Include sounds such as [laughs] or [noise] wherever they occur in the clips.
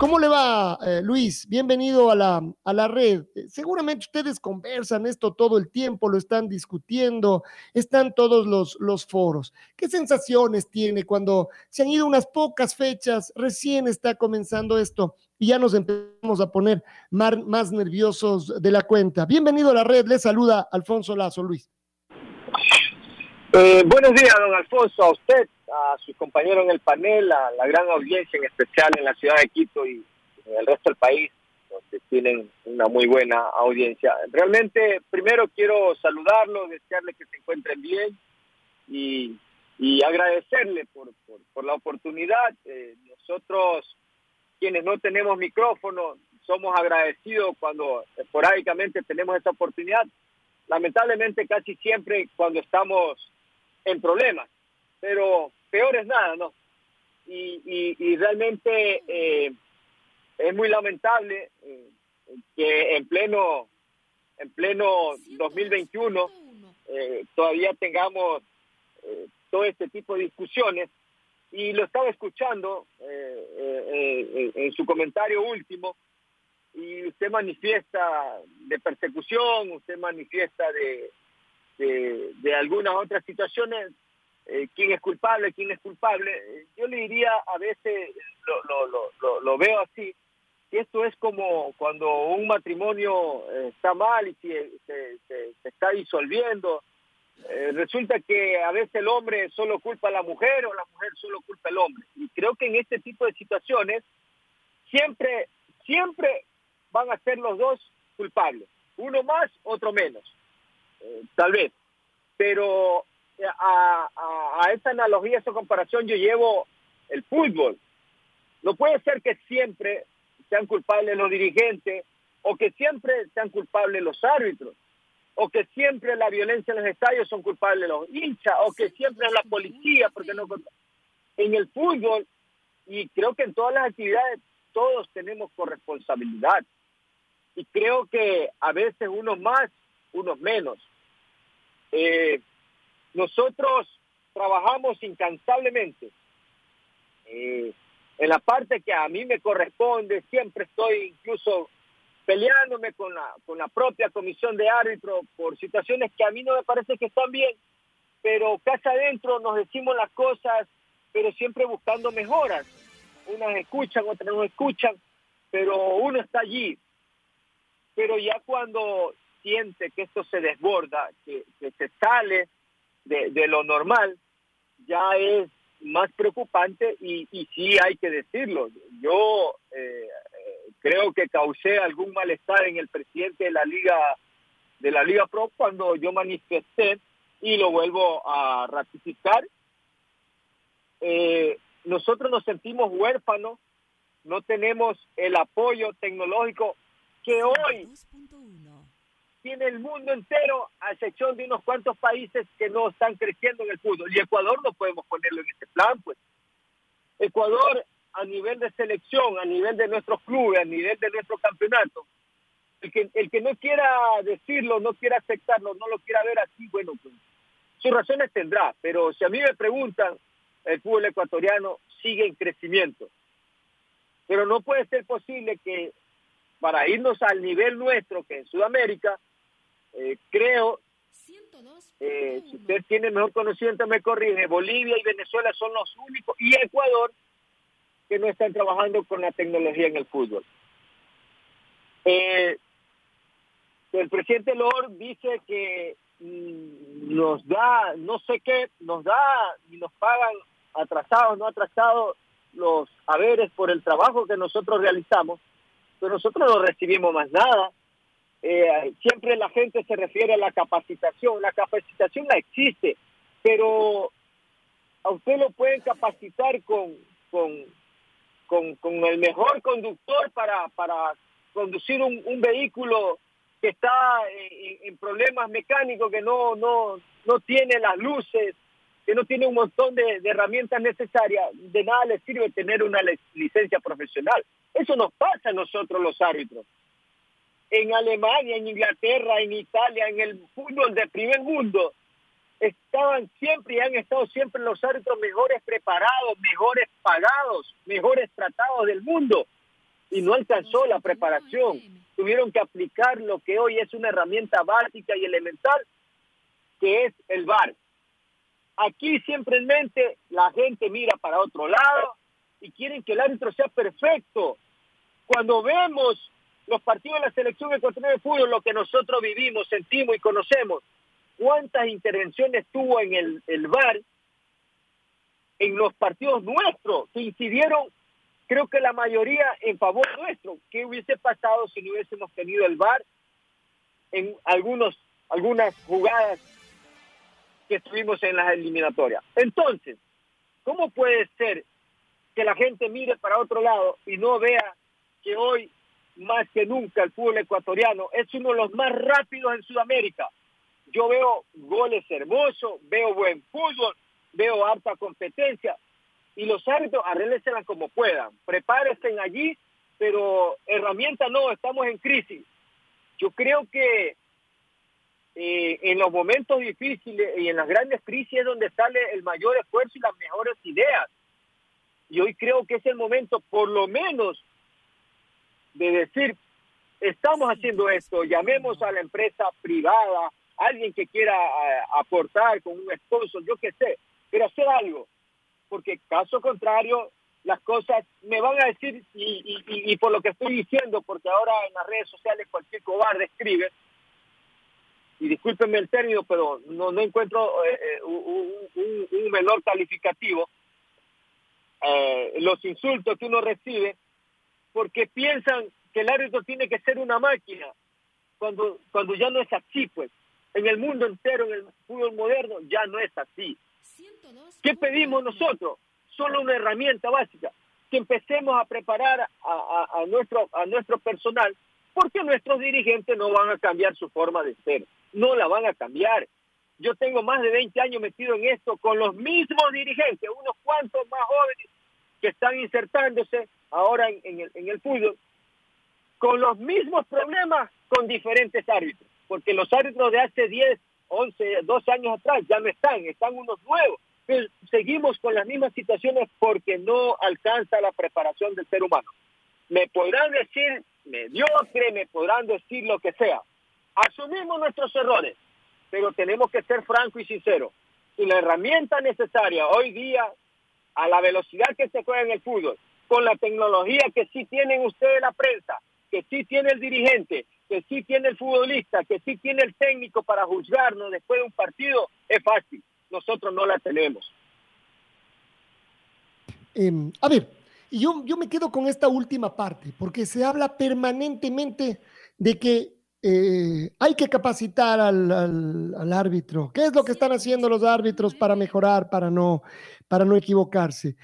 ¿Cómo le va, eh, Luis? Bienvenido a la, a la red. Eh, seguramente ustedes conversan esto todo el tiempo, lo están discutiendo, están todos los, los foros. ¿Qué sensaciones tiene cuando se han ido unas pocas fechas, recién está comenzando esto y ya nos empezamos a poner más, nerviosos de la cuenta? Bienvenido a la red, le saluda Alfonso Lazo, Luis. Eh, buenos días, don Alfonso, a usted, a sus compañeros en el panel, a la gran audiencia, en especial en la ciudad de Quito y en el resto del país, donde tienen una muy buena audiencia. Realmente, primero quiero saludarlo, desearle que se encuentren bien y, agradecerle por, por, la oportunidad. Eh, nosotros, quienes no tenemos micrófono, somos agradecidos cuando esporádicamente tenemos esta oportunidad. Lamentablemente, casi siempre cuando estamos en problemas, pero peor es nada, ¿no? Y, realmente eh, es muy lamentable eh, que en pleno en pleno 2021 eh, todavía tengamos todo este tipo de discusiones y lo estaba escuchando en su comentario último y usted manifiesta de persecución, usted manifiesta de, de, algunas otras situaciones, eh, quién es culpable, quién es culpable. Yo le diría, a veces lo, lo, lo, veo así, que esto es como cuando un matrimonio eh, está mal y se, se, está disolviendo. Eh, resulta que a veces el hombre solo culpa a la mujer o la mujer solo culpa al hombre. Y creo que en este tipo de situaciones siempre, siempre van a ser los dos culpables. Uno más, otro menos. Eh, tal vez. Pero a, a, esa analogía, a esa comparación, yo llevo el fútbol. No puede ser que siempre sean culpables los dirigentes o que siempre sean culpables los árbitros o que siempre la violencia en los estadios son culpables los hinchas o que siempre es la policía porque no en el fútbol y creo que en todas las actividades todos tenemos corresponsabilidad. Y creo que a veces unos más unos menos. Eh, nosotros trabajamos incansablemente. Eh, en la parte que a mí me corresponde, siempre estoy incluso peleándome con la, con la propia comisión de árbitro por situaciones que a mí no me parece que están bien, pero casa adentro nos decimos las cosas, pero siempre buscando mejoras. Unas escuchan, otras no escuchan, pero uno está allí. Pero ya cuando siente que esto se desborda, que, se sale de, lo normal, ya es más preocupante y, y sí hay que decirlo. Yo eh, creo que causé algún malestar en el presidente de la Liga de la Liga Pro cuando yo manifesté y lo vuelvo a ratificar. Eh, nosotros nos sentimos huérfanos, no tenemos el apoyo tecnológico que hoy tiene el mundo entero, a excepción de unos cuantos países que no están creciendo en el fútbol. Y Ecuador no podemos ponerlo en ese plan, pues. Ecuador, a nivel de selección, a nivel de nuestros clubes, a nivel de nuestro campeonato, el que, el que no quiera decirlo, no quiera aceptarlo, no lo quiera ver así, bueno, pues sus razones tendrá. Pero si a mí me preguntan, el fútbol ecuatoriano sigue en crecimiento. Pero no puede ser posible que para irnos al nivel nuestro, que en Sudamérica, eh, creo, eh, si usted tiene mejor conocimiento me corrige, Bolivia y Venezuela son los únicos, y Ecuador, que no están trabajando con la tecnología en el fútbol. Eh, el presidente Lord dice que mm, nos da, no sé qué, nos da y nos pagan atrasados, no atrasados los haberes por el trabajo que nosotros realizamos, pero nosotros no recibimos más nada. Eh, siempre la gente se refiere a la capacitación. La capacitación la existe, pero a usted lo pueden capacitar con, con, con, el mejor conductor para, para conducir un, vehículo que está en, problemas mecánicos, que no, no, no tiene las luces, que no tiene un montón de, herramientas necesarias, de nada le sirve tener una licencia profesional. Eso nos pasa a nosotros los árbitros. En Alemania, en Inglaterra, en Italia, en el fútbol de primer mundo, estaban siempre y han estado siempre los árbitros mejores preparados, mejores pagados, mejores tratados del mundo. Y no alcanzó la preparación. Tuvieron que aplicar lo que hoy es una herramienta básica y elemental, que es el VAR. Aquí simplemente la gente mira para otro lado y quieren que el árbitro sea perfecto. Cuando vemos los partidos de la selección ecuatoriana de fútbol, lo que nosotros vivimos, sentimos y conocemos, cuántas intervenciones tuvo en el, el VAR en los partidos nuestros que incidieron, creo que la mayoría en favor nuestro. ¿Qué hubiese pasado si no hubiésemos tenido el VAR en algunos, algunas jugadas que tuvimos en las eliminatorias? Entonces, ¿cómo puede ser que la gente mire para otro lado y no vea que hoy, más que nunca, el fútbol ecuatoriano es uno de los más rápidos en Sudamérica? yo veo goles hermosos, veo buen fútbol, veo harta competencia y los árbitros arréglenselas como puedan, prepárense allí, pero herramienta no, estamos en crisis. Yo creo que eh, en los momentos difíciles y en las grandes crisis es donde sale el mayor esfuerzo y las mejores ideas. Y hoy creo que es el momento, por lo menos, de decir, estamos haciendo esto, llamemos a la empresa privada, alguien que quiera eh, aportar con un esposo, yo qué sé, pero hacer algo, porque caso contrario, las cosas me van a decir, y, por lo que estoy diciendo, porque ahora en las redes sociales cualquier cobarde escribe, y discúlpenme el término, pero no, no encuentro eh, eh, un, menor calificativo, los insultos que uno recibe, porque piensan que el árbitro tiene que ser una máquina, cuando, cuando ya no es así, pues en el mundo entero, en el fútbol moderno, ya no es así. ¿Qué pedimos nosotros? Solo una herramienta básica, que empecemos a preparar a, nuestro, a nuestro personal, porque nuestros dirigentes no van a cambiar su forma de ser, no la van a cambiar. Yo tengo más de 20 años metido en esto con los mismos dirigentes, unos cuantos más jóvenes que están insertándose ahora en, el, en el fútbol, con los mismos problemas con diferentes árbitros porque los árbitros de hace 10, 11, 12 años atrás ya no están, están unos nuevos. Pero seguimos con las mismas situaciones porque no alcanza la preparación del ser humano. Me podrán decir mediocre, me podrán decir lo que sea. Asumimos nuestros errores, pero tenemos que ser franco y sincero. Y la herramienta necesaria hoy día, a la velocidad que se juega en el fútbol, con la tecnología que sí tienen ustedes la prensa, que sí tiene el dirigente, que sí tiene el futbolista, que sí tiene el técnico para juzgarnos después de un partido, es fácil. Nosotros no la tenemos. Em, a ver, yo, yo me quedo con esta última parte, porque se habla permanentemente de que eh, hay que capacitar al, árbitro. ¿Qué es lo que están haciendo los árbitros para mejorar, para no, para no equivocarse?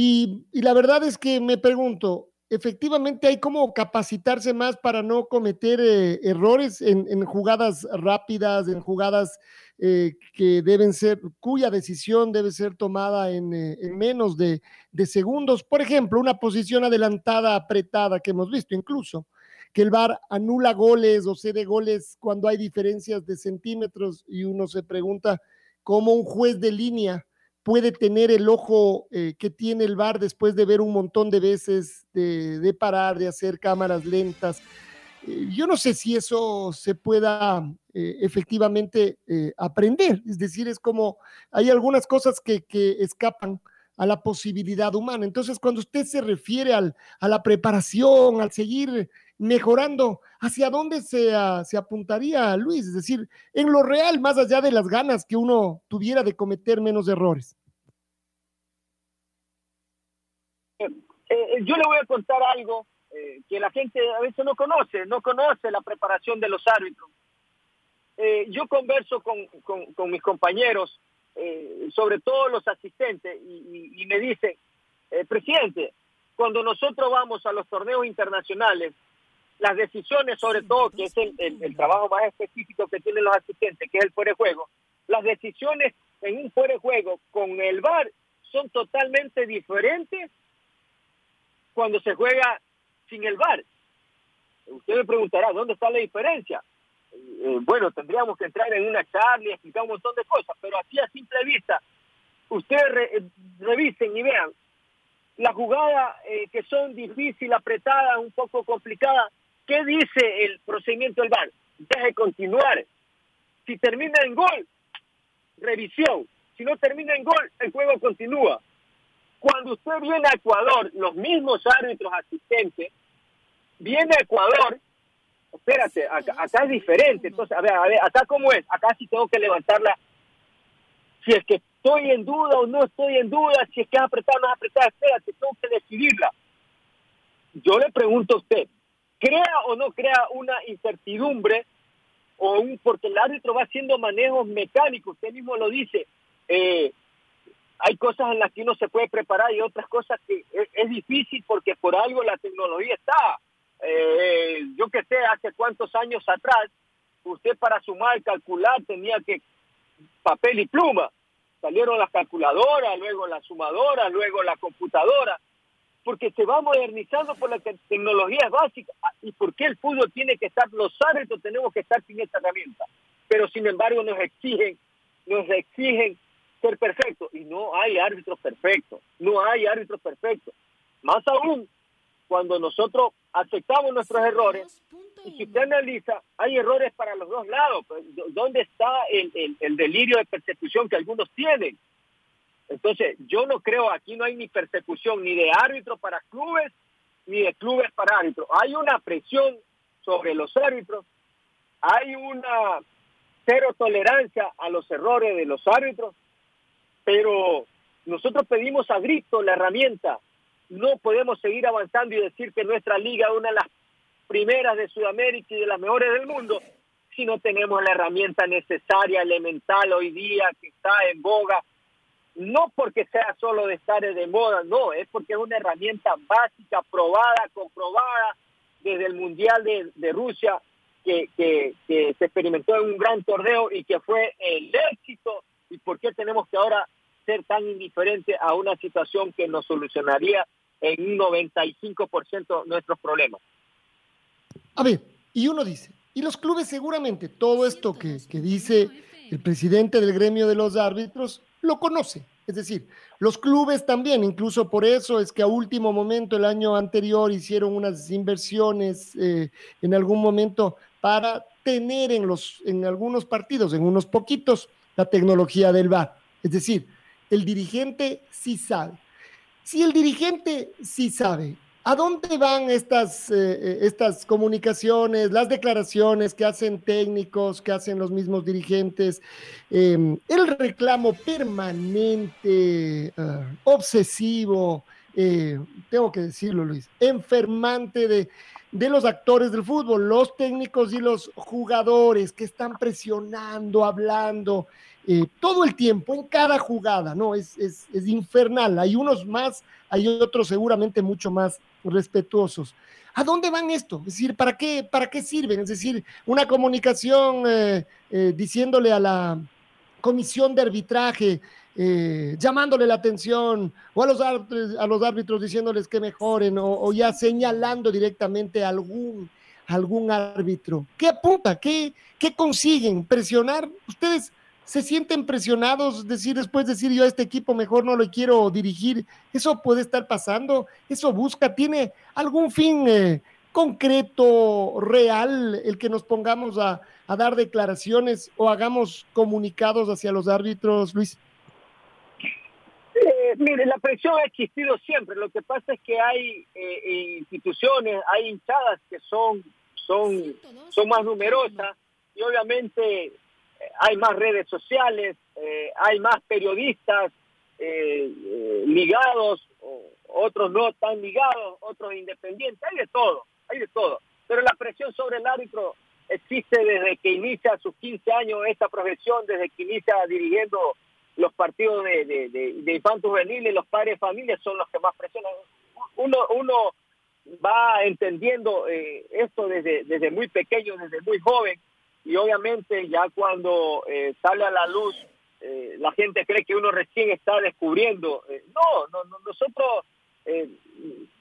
Y, la verdad es que me pregunto, efectivamente hay como capacitarse más para no cometer eh, errores en, jugadas rápidas, en jugadas eh, que deben ser, cuya decisión debe ser tomada en, eh, menos de, segundos. Por ejemplo, una posición adelantada, apretada, que hemos visto incluso, que el VAR anula goles o cede goles cuando hay diferencias de centímetros y uno se pregunta cómo un juez de línea puede tener el ojo eh, que tiene el VAR después de ver un montón de veces, de, parar, de hacer cámaras lentas. Eh, yo no sé si eso se pueda eh, efectivamente aprender, es decir, es como hay algunas cosas que, escapan a la posibilidad humana. Entonces, cuando usted se refiere al, a la preparación, al seguir mejorando, ¿hacia dónde se, ah, se, apuntaría, Luis? Es decir, en lo real, más allá de las ganas que uno tuviera de cometer menos errores. yo le voy a contar algo que la gente a veces no conoce, no conoce la preparación de los árbitros. yo converso con, con, mis compañeros, sobre todo los asistentes, y, me dicen, presidente, cuando nosotros vamos a los torneos internacionales, las decisiones, sobre todo, que es el, el, trabajo más específico que tienen los asistentes, que es el fuera de juego, las decisiones en un fuera de juego con el VAR son totalmente diferentes cuando se juega sin el VAR. Usted me preguntará, ¿dónde está la diferencia? Eh, bueno, tendríamos que entrar en una charla y explicar un montón de cosas, pero así a simple vista, ustedes revisen y vean las jugadas eh, que son difíciles, apretadas, un poco complicadas, ¿qué dice el procedimiento del VAR? Deje continuar. Si termina en gol, revisión. Si no termina en gol, el juego continúa. Cuando usted viene a Ecuador, los mismos árbitros asistentes, viene a Ecuador, espérate, acá, es diferente. Entonces, a ver, a ver, acá cómo es, acá sí tengo que levantarla. Si es que estoy en duda o no estoy en duda, si es que es o no es apretada, espérate, tengo que decidirla. Yo le pregunto a usted, crea o no crea una incertidumbre o un porque el árbitro va haciendo manejos mecánicos, usted mismo lo dice, eh, hay cosas en las que uno se puede preparar y otras cosas que es, difícil porque por algo la tecnología está. Eh, yo que sé, hace cuántos años atrás, usted para sumar, calcular, tenía que papel y pluma. Salieron las calculadoras, luego la sumadora, luego la computadora porque se va modernizando por la tecnología básica. Ah, ¿Y por qué el fútbol tiene que estar, los árbitros tenemos que estar sin esta herramienta? Pero sin embargo nos exigen, nos exigen ser perfectos. Y no hay árbitros perfectos, no hay árbitros perfectos. Más aún, cuando nosotros aceptamos nuestros errores, y si usted analiza, hay errores para los dos lados. Pues, ¿Dónde está el delirio de persecución que algunos tienen? Entonces, yo no creo, aquí no hay ni persecución ni de árbitros para clubes, ni de clubes para árbitros. Hay una presión sobre los árbitros, hay una cero tolerancia a los errores de los árbitros, pero nosotros pedimos a grito la herramienta. No podemos seguir avanzando y decir que nuestra liga es una de las primeras de Sudamérica y de las mejores del mundo si no tenemos la herramienta necesaria, elemental hoy día que está en boga no porque sea solo de estar de moda, no, es porque es una herramienta básica, probada, comprobada desde el Mundial de, Rusia, que, se experimentó en un gran torneo y que fue el éxito, y por qué tenemos que ahora ser tan indiferentes a una situación que nos solucionaría en un 95% nuestros problemas. A ver, y uno dice, y los clubes seguramente todo esto que, que dice el presidente del gremio de los árbitros lo conoce. Es decir, los clubes también, incluso por eso es que a último momento el año anterior hicieron unas inversiones eh, en algún momento para tener en, los, en algunos partidos, en unos poquitos, la tecnología del VAR. Es decir, el dirigente sí sabe. Si el dirigente sí sabe ¿A dónde van estas, eh, eh, estas comunicaciones, las declaraciones que hacen técnicos, que hacen los mismos dirigentes? Em, el reclamo permanente, ah, obsesivo, eh, tengo que decirlo Luis, enfermante de, de los actores del fútbol, los técnicos y los jugadores que están presionando, hablando. todo el tiempo, en cada jugada, ¿no? Es, es, es infernal. Hay unos más, hay otros seguramente mucho más respetuosos. ¿A dónde van esto? Es decir, ¿para qué, para qué sirven? Es decir, una comunicación eh, eh, diciéndole a la comisión de arbitraje, eh, llamándole la atención, o a los, árbitros, a los árbitros diciéndoles que mejoren, o, ya señalando directamente a algún, algún árbitro. ¿Qué apunta? ¿Qué, ¿Qué consiguen? ¿Presionar? Ustedes se sienten presionados, decir después decir yo a este equipo mejor no lo quiero dirigir, eso puede estar pasando, eso busca, tiene algún fin eh, concreto, real, el que nos pongamos a, dar declaraciones o hagamos comunicados hacia los árbitros, Luis. Eh, mire, la presión ha existido siempre. Lo que pasa es que hay eh, instituciones, hay hinchadas que son, son, son más numerosas y obviamente hay más redes sociales, eh, hay más periodistas eh, eh, ligados otros no tan ligados, otros independientes, hay de todo, hay de todo. Pero la presión sobre el árbitro existe desde que inicia sus 15 años esta profesión, desde que inicia dirigiendo los partidos de, de, de, juveniles, los padres de familia son los que más presionan. Uno, uno va entendiendo eh, esto desde, desde muy pequeño, desde muy joven, y obviamente ya cuando eh, sale a la luz, eh, la gente cree que uno recién está descubriendo. Eh, no, no, no, nosotros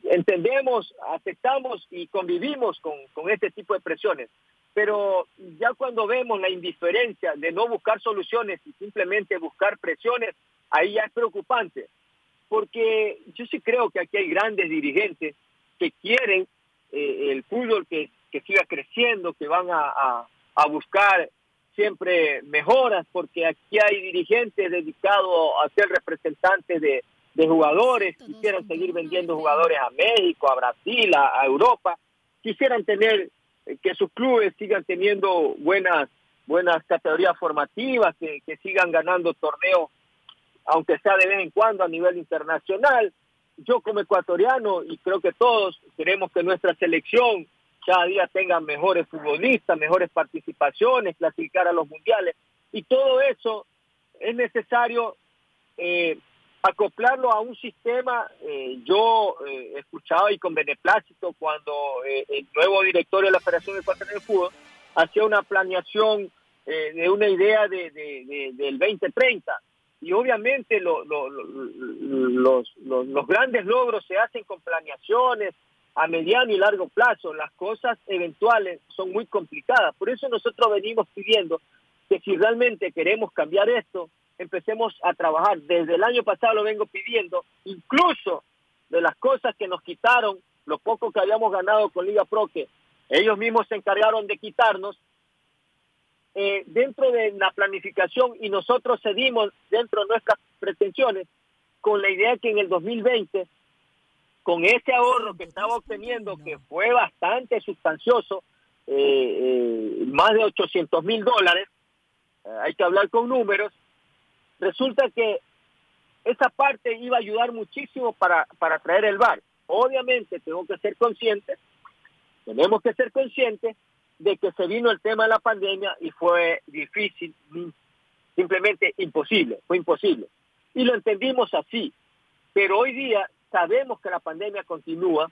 entendemos, aceptamos y convivimos con, con este tipo de presiones. Pero ya cuando vemos la indiferencia de no buscar soluciones y simplemente buscar presiones, ahí ya es preocupante. Porque yo sí creo que aquí hay grandes dirigentes que quieren el fútbol que, que siga creciendo, que van a, a buscar siempre mejoras, porque aquí hay dirigentes dedicados a ser representantes de, de jugadores, quisieran seguir vendiendo jugadores a México, a Brasil, a, a Europa, quisieran tener eh, que sus clubes sigan teniendo buenas buenas categorías formativas, que, que sigan ganando torneos, aunque sea de vez en cuando a nivel internacional. Yo como ecuatoriano, y creo que todos queremos que nuestra selección cada día tenga mejores futbolistas, mejores participaciones, clasificar a los mundiales. Y todo eso es necesario eh, acoplarlo a un sistema. Eh, yo eh, escuchaba y con beneplácito cuando eh, el nuevo director de la Federación Ecuatoriana de Fútbol hacía una planeación de una idea de, de, de, del 2030. Y obviamente lo, lo, lo, los, los, los grandes logros se hacen con planeaciones, a mediano y largo plazo. Las cosas eventuales son muy complicadas. Por eso nosotros venimos pidiendo que si realmente queremos cambiar esto, empecemos a trabajar. Desde el año pasado lo vengo pidiendo, incluso de las cosas que nos quitaron, lo poco que habíamos ganado con Liga Pro, que ellos mismos se encargaron de quitarnos, eh, dentro de la planificación y nosotros cedimos dentro de nuestras pretensiones con la idea que en el 2020 con ese ahorro que estaba obteniendo, que fue bastante sustancioso, eh, eh, más de 800 mil dólares, eh, hay que hablar con números, resulta que esa parte iba a ayudar muchísimo para, para traer el bar. Obviamente tengo que ser consciente, tenemos que ser conscientes de que se vino el tema de la pandemia y fue difícil, simplemente imposible, fue imposible. Y lo entendimos así. Pero hoy día sabemos que la pandemia continúa,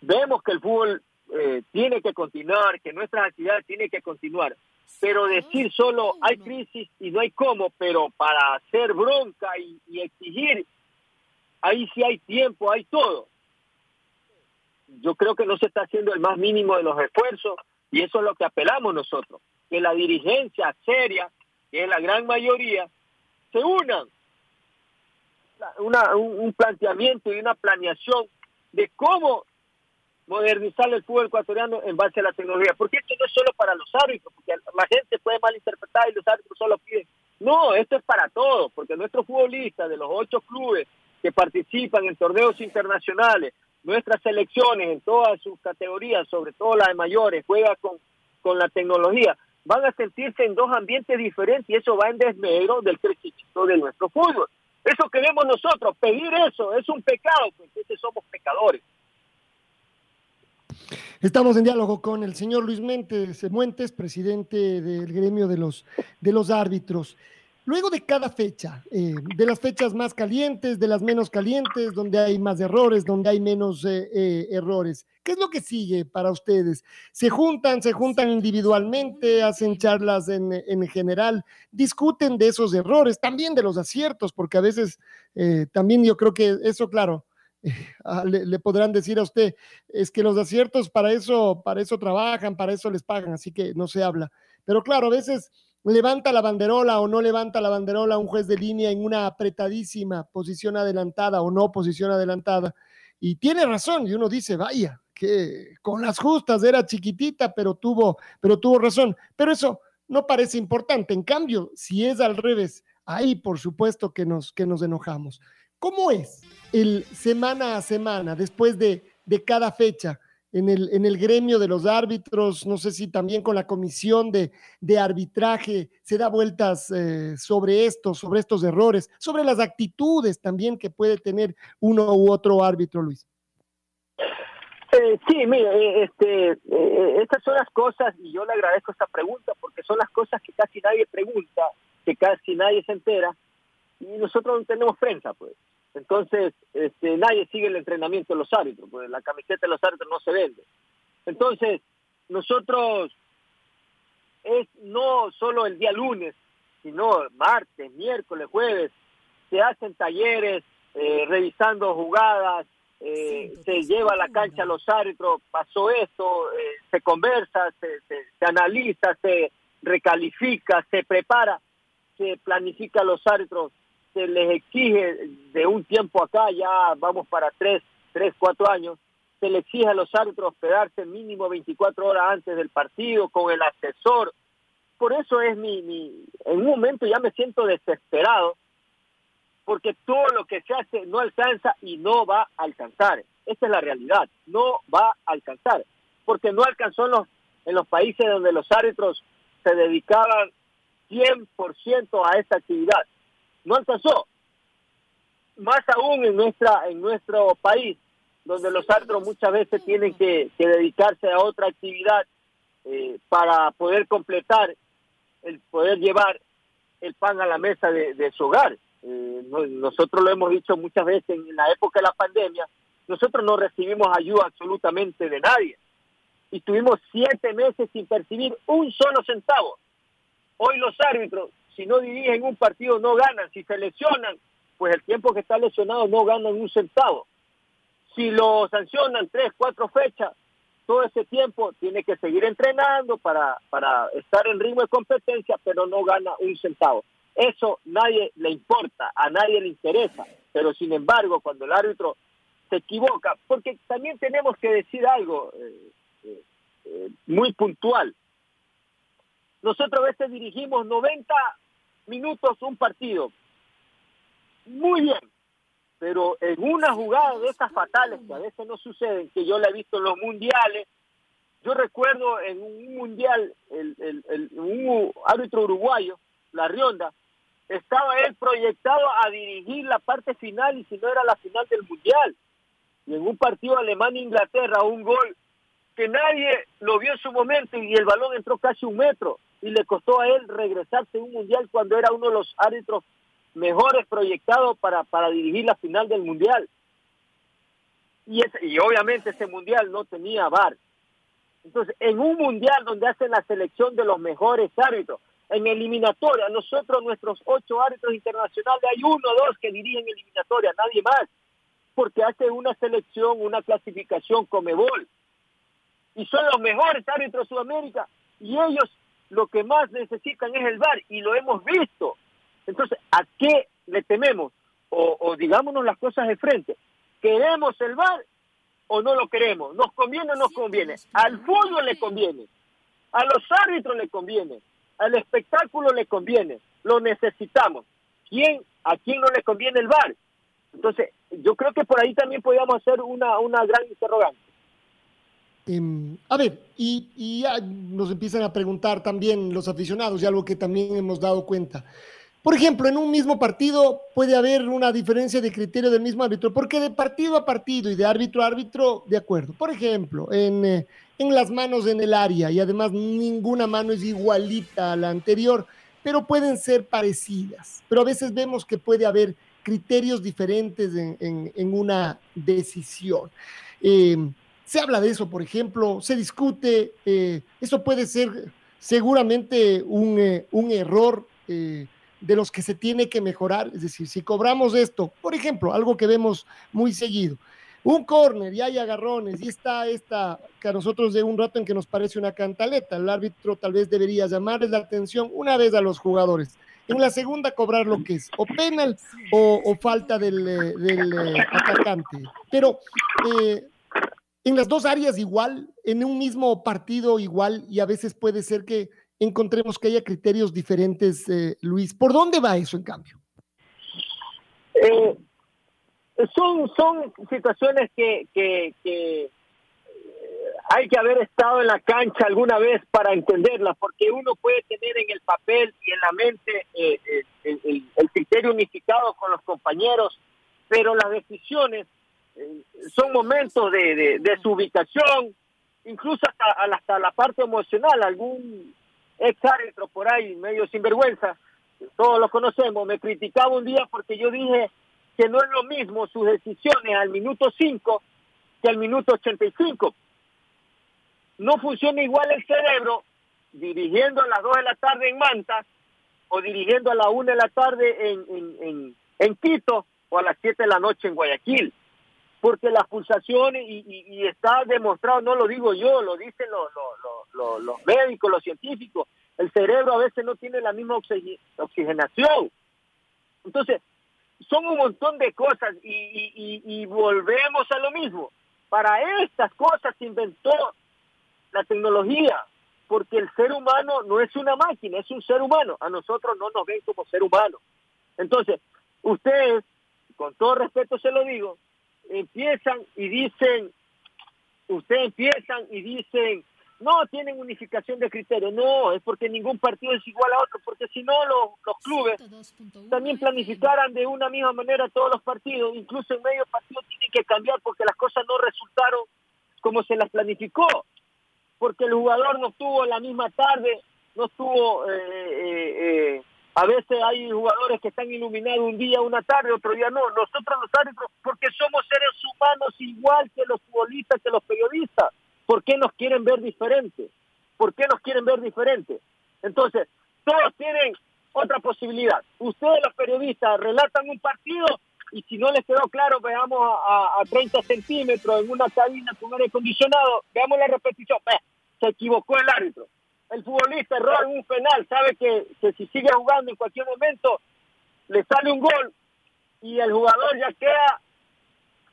vemos que el fútbol eh, tiene que continuar, que nuestras actividades tienen que continuar, pero decir solo hay crisis y no hay cómo, pero para hacer bronca y, y exigir, ahí sí hay tiempo, hay todo. Yo creo que no se está haciendo el más mínimo de los esfuerzos y eso es lo que apelamos nosotros, que la dirigencia seria, que es la gran mayoría, se unan una, un, planteamiento y una planeación de cómo modernizar el fútbol ecuatoriano en base a la tecnología. Porque esto no es solo para los árbitros, porque la gente puede malinterpretar y los árbitros solo piden. No, esto es para todos, porque nuestros futbolistas de los ocho clubes que participan en torneos internacionales, nuestras selecciones en todas sus categorías, sobre todo las de mayores, juega con, con la tecnología, van a sentirse en dos ambientes diferentes y eso va en desmedro del crecimiento de nuestro fútbol. Eso queremos nosotros, pedir eso es un pecado, porque somos pecadores. Estamos en diálogo con el señor Luis Mentes, Muentes, presidente del gremio de los, de los árbitros. Luego de cada fecha, eh, de las fechas más calientes, de las menos calientes, donde hay más errores, donde hay menos eh, eh, errores, ¿qué es lo que sigue para ustedes? ¿Se juntan, se juntan individualmente, hacen charlas en, en general, discuten de esos errores, también de los aciertos, porque a veces también yo creo que eso, claro, [laughs] le, le, podrán decir a usted, es que los aciertos para eso, para eso trabajan, para eso les pagan, así que no se habla. Pero claro, a veces levanta la banderola o no levanta la banderola un juez de línea en una apretadísima posición adelantada o no posición adelantada. Y tiene razón, y uno dice, vaya, que con las justas era chiquitita, pero tuvo, pero tuvo razón. Pero eso no parece importante. En cambio, si es al revés, ahí por supuesto que nos, que nos enojamos. ¿Cómo es el semana a semana, después de, de cada fecha? En el, en el gremio de los árbitros, no sé si también con la comisión de, de arbitraje se da vueltas eh, sobre esto, sobre estos errores, sobre las actitudes también que puede tener uno u otro árbitro, Luis. Eh, sí, mire, eh, este, eh, estas son las cosas, y yo le agradezco esta pregunta, porque son las cosas que casi nadie pregunta, que casi nadie se entera, y nosotros no tenemos prensa, pues. Entonces, este, nadie sigue el entrenamiento de los árbitros, pues la camiseta de los árbitros no se vende. Entonces, nosotros es no solo el día lunes, sino martes, miércoles, jueves, se hacen talleres eh, revisando jugadas, eh, se lleva a la cancha a los árbitros, pasó esto, eh, se conversa, se, se, se, analiza, se recalifica, se prepara, se planifica a los árbitros, se les exige de un tiempo acá, ya vamos para tres, tres, cuatro años, se le exige a los árbitros quedarse mínimo 24 horas antes del partido con el asesor. Por eso es mi, mi en un momento ya me siento desesperado porque todo lo que se hace no alcanza y no va a alcanzar. Esa es la realidad, no va a alcanzar, porque no alcanzó en los, en los países donde los árbitros se dedicaban 100% a esta actividad. No alcanzó. Más aún en nuestra en nuestro país, donde los árbitros muchas veces tienen que, que dedicarse a otra actividad eh, para poder completar, el poder llevar el pan a la mesa de, de su hogar. Eh, no, nosotros lo hemos dicho muchas veces en la época de la pandemia, nosotros no recibimos ayuda absolutamente de nadie. Y estuvimos siete meses sin percibir un solo centavo. Hoy los árbitros, si no dirigen un partido, no ganan. Si se lesionan, pues el tiempo que está lesionado no ganan un centavo. Si lo sancionan tres, cuatro fechas, todo ese tiempo tiene que seguir entrenando para, para estar en ritmo de competencia, pero no gana un centavo. Eso nadie le importa, a nadie le interesa, pero sin embargo cuando el árbitro se equivoca, porque también tenemos que decir algo eh, eh, eh, muy puntual. Nosotros a veces dirigimos 90 minutos un partido, muy bien, pero en una jugada de esas fatales que a veces no suceden, que yo la he visto en los mundiales, yo recuerdo en un mundial, el, el, el, un árbitro uruguayo, La Rionda, estaba él proyectado a dirigir la parte final y si no era la final del mundial. Y en un partido Alemania-Inglaterra, un gol que nadie lo vio en su momento y el balón entró casi un metro y le costó a él regresarse un mundial cuando era uno de los árbitros mejores proyectados para, para dirigir la final del mundial. Y, ese, y obviamente ese mundial no tenía VAR. Entonces, en un mundial donde hacen la selección de los mejores árbitros, en eliminatoria. Nosotros, nuestros ocho árbitros internacionales, hay uno o dos que dirigen eliminatoria, nadie más, porque hace una selección, una clasificación Comebol. Y son los mejores árbitros de Sudamérica y ellos lo que más necesitan es el VAR y lo hemos visto. Entonces, ¿a qué le tememos? O, o digámonos las cosas de frente. ¿Queremos el VAR o no lo queremos? ¿Nos conviene o no nos conviene? Al fútbol le conviene, a los árbitros le conviene, al espectáculo le conviene, lo necesitamos. ¿Quién, ¿A quién no le conviene el VAR? Entonces, yo creo que por ahí también podríamos hacer una, una gran interrogante. Eh, a ver, y, nos empiezan a preguntar también los aficionados, y algo que también hemos dado cuenta. Por ejemplo, en un mismo partido puede haber una diferencia de criterio del mismo árbitro, porque de partido a partido y de árbitro a árbitro, de acuerdo. Por ejemplo, en, eh, en las manos en el área, y además ninguna mano es igualita a la anterior, pero pueden ser parecidas. Pero a veces vemos que puede haber criterios diferentes en, en, una decisión. Eh, se habla de eso, por ejemplo, se discute, eh, eso puede ser seguramente un, eh, un error eh, de los que se tiene que mejorar, es decir, si cobramos esto, por ejemplo, algo que vemos muy seguido, un córner y hay agarrones y está esta que a nosotros de un rato en que nos parece una cantaleta, el árbitro tal vez debería llamarles la atención una vez a los jugadores. En la segunda cobrar lo que es o penal o, falta del, del atacante. Pero en las dos áreas igual, en un mismo partido igual, y a veces puede ser que encontremos que haya criterios diferentes, eh, Luis. ¿Por dónde va eso, en cambio? Eh, son, son situaciones que, que hay que haber estado en la cancha alguna vez para entenderla, porque uno puede tener en el papel y en la mente eh, eh, el, criterio unificado con los compañeros, pero las decisiones eh, son momentos de, de, ubicación, incluso hasta, la parte emocional. Algún ex por ahí, medio sinvergüenza, todos lo conocemos, me criticaba un día porque yo dije que no es lo mismo sus decisiones al minuto 5 que al minuto 85 no funciona igual el cerebro dirigiendo a las 2 de la tarde en Manta o dirigiendo a la 1 de la tarde en, en, en, Quito o a las 7 de la noche en Guayaquil. Porque las pulsaciones, y, está demostrado, no lo digo yo, lo dicen los, los, los, médicos, los científicos, el cerebro a veces no tiene la misma oxigenación. Entonces, son un montón de cosas y, y, volvemos a lo mismo. Para estas cosas se inventó la tecnología, porque el ser humano no es una máquina, es un ser humano. A nosotros no nos ven como ser humano. Entonces, ustedes, con todo respeto se lo digo, empiezan y dicen, ustedes empiezan y dicen, no tienen unificación de criterios, no, es porque ningún partido es igual a otro, porque si no los, los clubes también planificaran de una misma manera todos los partidos, incluso en medio partido tienen que cambiar porque las cosas no resultaron como se las planificó porque el jugador no estuvo la misma tarde, no estuvo, eh, eh, eh, a veces hay jugadores que están iluminados un día, una tarde, otro día no. Nosotros los árbitros, porque somos seres humanos igual que los futbolistas, que los periodistas, ¿por qué nos quieren ver diferentes? ¿Por qué nos quieren ver diferentes? Entonces, todos tienen otra posibilidad. Ustedes los periodistas relatan un partido y si no les quedó claro, veamos a, a 30 centímetros en una cabina con aire acondicionado, veamos la repetición se equivocó el árbitro. El futbolista erró en un penal, sabe que, si sigue jugando en cualquier momento le sale un gol y el jugador ya queda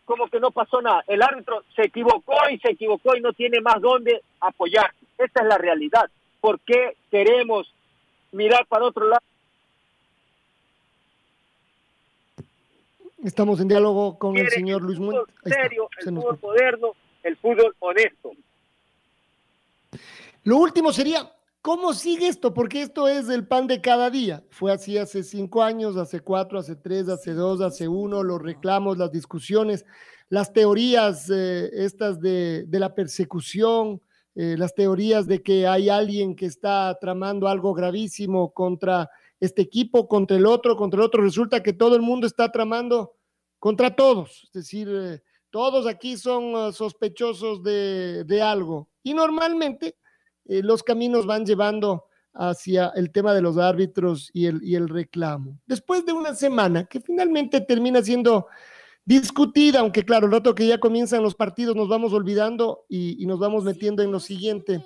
como que no pasó nada. El árbitro se equivocó y se equivocó y no tiene más dónde apoyar. Esta es la realidad. ¿Por qué queremos mirar para otro lado? Estamos en diálogo con el señor Luis Mundo. serio, el fútbol moderno, el fútbol honesto. Lo último sería, ¿cómo sigue esto? Porque esto es el pan de cada día. Fue así hace cinco años, hace cuatro, hace tres, hace dos, hace uno, los reclamos, las discusiones, las teorías eh, estas de, la persecución, eh, las teorías de que hay alguien que está tramando algo gravísimo contra este equipo, contra el otro, contra el otro. Resulta que todo el mundo está tramando contra todos. Es decir, eh, todos aquí son sospechosos de, de algo. Y normalmente eh, los caminos van llevando hacia el tema de los árbitros y el, y el reclamo. Después de una semana que finalmente termina siendo discutida, aunque claro, el rato que ya comienzan los partidos nos vamos olvidando y, y, nos vamos metiendo en lo siguiente.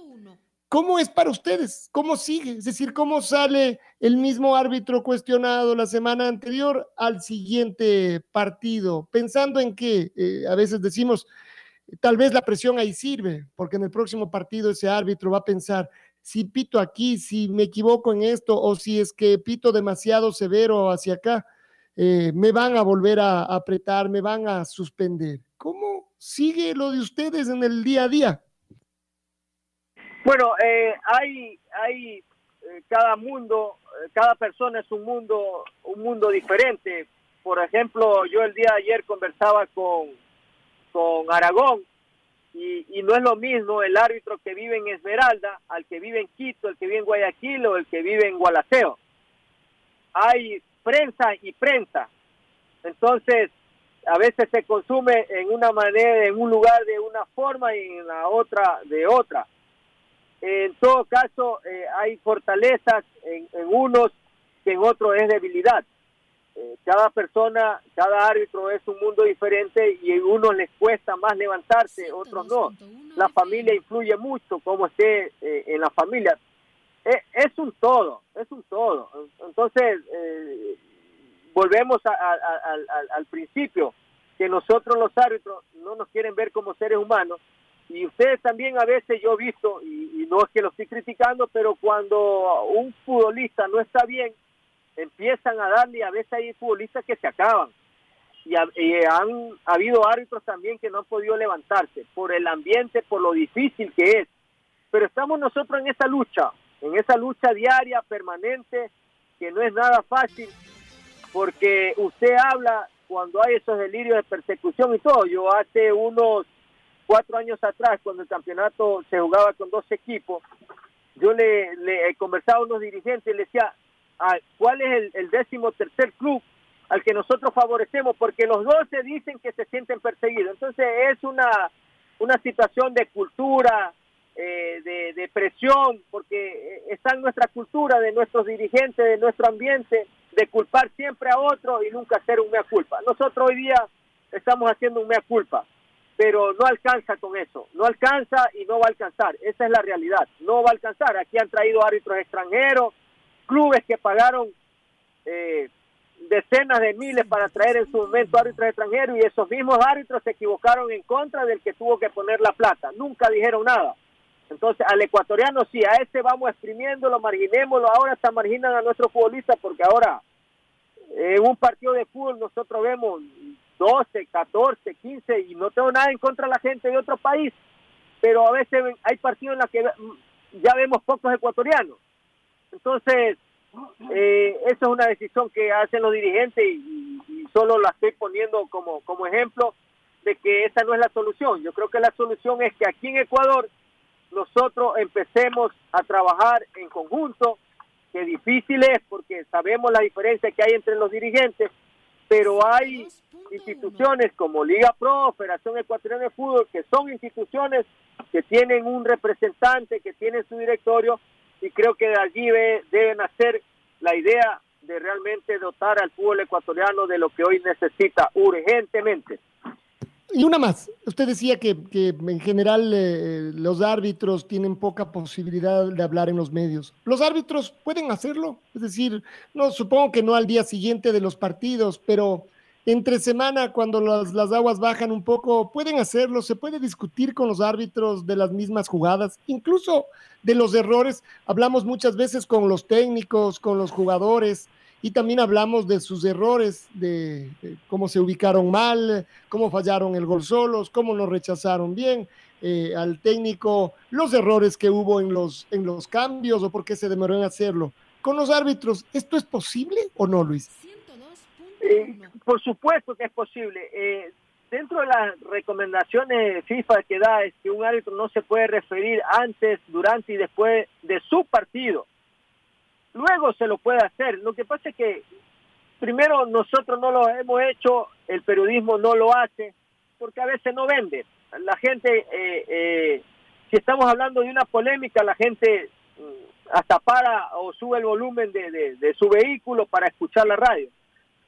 ¿Cómo es para ustedes? ¿Cómo sigue? Es decir, ¿cómo sale el mismo árbitro cuestionado la semana anterior al siguiente partido? Pensando en que eh, a veces decimos, Tal vez la presión ahí sirve, porque en el próximo partido ese árbitro va a pensar, si pito aquí, si me equivoco en esto, o si es que pito demasiado severo hacia acá, eh, me van a volver a, apretar, me van a suspender. ¿Cómo sigue lo de ustedes en el día a día? Bueno, eh, hay, hay eh, cada mundo, cada persona es un mundo, un mundo diferente. Por ejemplo, yo el día de ayer conversaba con, con Aragón y, no es lo mismo el árbitro que vive en Esmeralda al que vive en Quito, el que vive en Guayaquil o el que vive en Gualaceo. Hay prensa y prensa. Entonces, a veces se consume en una manera, en un lugar de una forma y en la otra de otra. En todo caso, eh, hay fortalezas en, en unos que en otros es debilidad. Eh, cada persona, cada árbitro es un mundo diferente y a unos les cuesta más levantarse, otros no. La familia influye mucho, como esté eh, en la familia. Eh, es un todo, es un todo. Entonces, volvemos al principio, que nosotros los árbitros no nos quieren ver como seres humanos. Y ustedes también a veces yo he visto, y no es que lo estoy criticando, pero cuando un futbolista no está bien, empiezan a darle, a veces hay futbolistas que se acaban. y, han habido árbitros también que no han podido levantarse por el ambiente, por lo difícil que es. Pero estamos nosotros en esa lucha, en esa lucha diaria, permanente, que no es nada fácil, porque usted habla cuando hay esos delirios de persecución y todo. Yo hace unos cuatro años atrás, cuando el campeonato se jugaba con dos equipos, yo le, le conversaba a unos dirigentes y le decía, ¿cuál es el, décimo tercer club al que nosotros favorecemos, porque los dos se dicen que se sienten perseguidos. Entonces es una, una situación de cultura, eh, de, de, presión, porque está en nuestra cultura, de nuestros dirigentes, de nuestro ambiente, de culpar siempre a otro y nunca hacer un mea culpa. Nosotros hoy día estamos haciendo un mea culpa, pero no alcanza con eso, no alcanza y no va a alcanzar, esa es la realidad, no va a alcanzar. Aquí han traído árbitros extranjeros, clubes que pagaron eh, decenas de miles para traer en su momento árbitros extranjeros y esos mismos árbitros se equivocaron en contra del que tuvo que poner la plata. Nunca dijeron nada. Entonces, al ecuatoriano sí, a ese vamos exprimiéndolo, marginémoslo. Ahora está marginan a nuestros futbolistas porque ahora en un partido de fútbol nosotros vemos 12, 14, 15 y no tengo nada en contra de la gente de otro país, pero a veces hay partidos en los que ya vemos pocos ecuatorianos. Entonces, eh, eso es una decisión que hacen los dirigentes y, solo la estoy poniendo como, como ejemplo de que esa no es la solución. Yo creo que la solución es que aquí en Ecuador nosotros empecemos a trabajar en conjunto, que difícil es porque sabemos la diferencia que hay entre los dirigentes, pero hay instituciones como Liga Pro, Federación Ecuatoriana de Fútbol, que son instituciones que tienen un representante, que tienen su directorio y creo que de allí deben hacer la idea de realmente dotar al fútbol ecuatoriano de lo que hoy necesita urgentemente. Y una más, usted decía que, en general eh, los árbitros tienen poca posibilidad de hablar en los medios. ¿Los árbitros pueden hacerlo? Es decir, no supongo que no al día siguiente de los partidos, pero entre semana, cuando las, las, aguas bajan un poco, pueden hacerlo, se puede discutir con los árbitros de las mismas jugadas, incluso de los errores. Hablamos muchas veces con los técnicos, con los jugadores, y también hablamos de sus errores, de, cómo se ubicaron mal, cómo fallaron el gol solos, cómo nos rechazaron bien eh, al técnico, los errores que hubo en los, en los cambios o por qué se demoró en hacerlo. Con los árbitros, ¿esto es posible o no, Luis? Eh, por supuesto que es posible. Eh, dentro de las recomendaciones FIFA que da es que un árbitro no se puede referir antes, durante y después de su partido. Luego se lo puede hacer. Lo que pasa es que primero nosotros no lo hemos hecho, el periodismo no lo hace, porque a veces no vende. La gente, eh, si estamos hablando de una polémica, la gente mm, hasta para o sube el volumen de su vehículo para escuchar la radio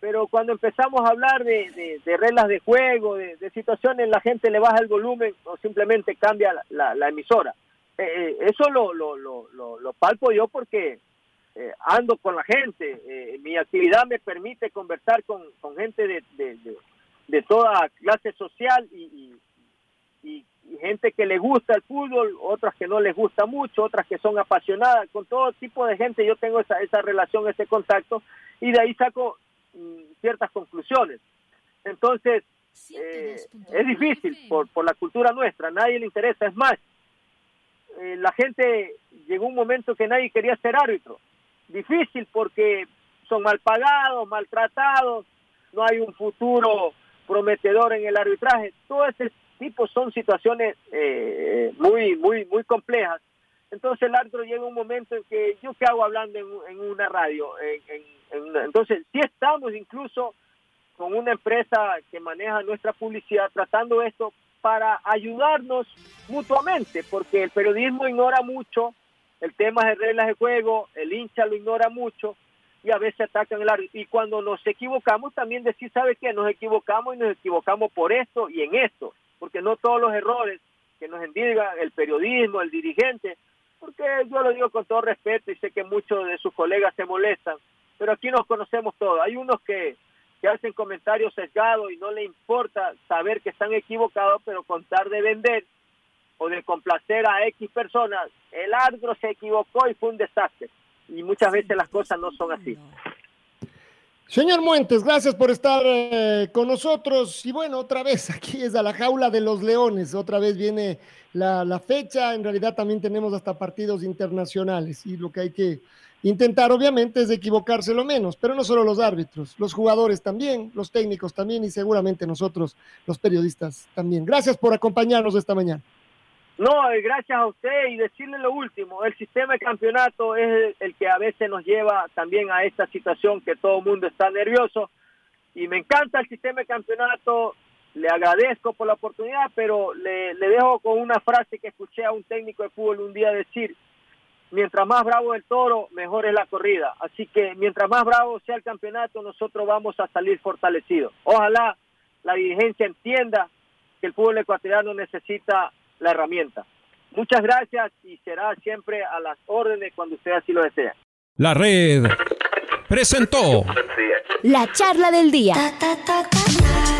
pero cuando empezamos a hablar de, reglas de juego, de, situaciones, la gente le baja el volumen o simplemente cambia la, emisora. Eh, eh, eso lo, lo, lo, palpo yo porque eh, ando con la gente. mi actividad me permite conversar con, gente de, de, toda clase social y, y, gente que le gusta el fútbol, otras que no les gusta mucho, otras que son apasionadas. Con todo tipo de gente yo tengo esa, esa relación, ese contacto y de ahí saco ciertas conclusiones. Entonces, eh, es difícil por, por la cultura nuestra, nadie le interesa. Es más, eh, la gente llegó un momento que nadie quería ser árbitro. Difícil porque son mal pagados, maltratados, no hay un futuro prometedor en el arbitraje. Todo ese tipo son situaciones eh, muy, muy, muy complejas. Entonces el árbitro llega un momento en que yo qué hago hablando en, una radio, en, entonces, sí estamos incluso con una empresa que maneja nuestra publicidad tratando esto para ayudarnos mutuamente, porque el periodismo ignora mucho el tema de reglas de juego, el hincha lo ignora mucho y a veces atacan el árbitro. Y cuando nos equivocamos, también decir, ¿sabe qué? Nos equivocamos y nos equivocamos por esto y en esto, porque no todos los errores que nos endigan el periodismo, el dirigente, porque yo lo digo con todo respeto y sé que muchos de sus colegas se molestan, pero aquí nos conocemos todos. Hay unos que, que hacen comentarios sesgados y no le importa saber que están equivocados, pero contar de vender o de complacer a X personas, el árbitro se equivocó y fue un desastre. Y muchas veces las cosas no son así. Señor Muentes, gracias por estar eh, con nosotros. Y bueno, otra vez, [laughs] aquí es a la jaula de los leones. Otra vez viene la, fecha. En realidad también tenemos hasta partidos internacionales. Y lo que hay que intentar, obviamente, es equivocarse lo menos. Pero no solo los árbitros, los jugadores también, los técnicos también y seguramente nosotros, los periodistas también. Gracias por acompañarnos esta mañana. No, eh, gracias a usted y decirle lo último, el sistema de campeonato es el, que a veces nos lleva también a esta situación que todo el mundo está nervioso y me encanta el sistema de campeonato, le agradezco por la oportunidad, pero le, le dejo con una frase que escuché a un técnico de fútbol un día decir, mientras más bravo el toro, mejor es la corrida, así que mientras más bravo sea el campeonato, nosotros vamos a salir fortalecidos. Ojalá la dirigencia entienda que el fútbol ecuatoriano necesita la herramienta. Muchas gracias y será siempre a las órdenes cuando usted así lo desea. La red presentó la charla del día.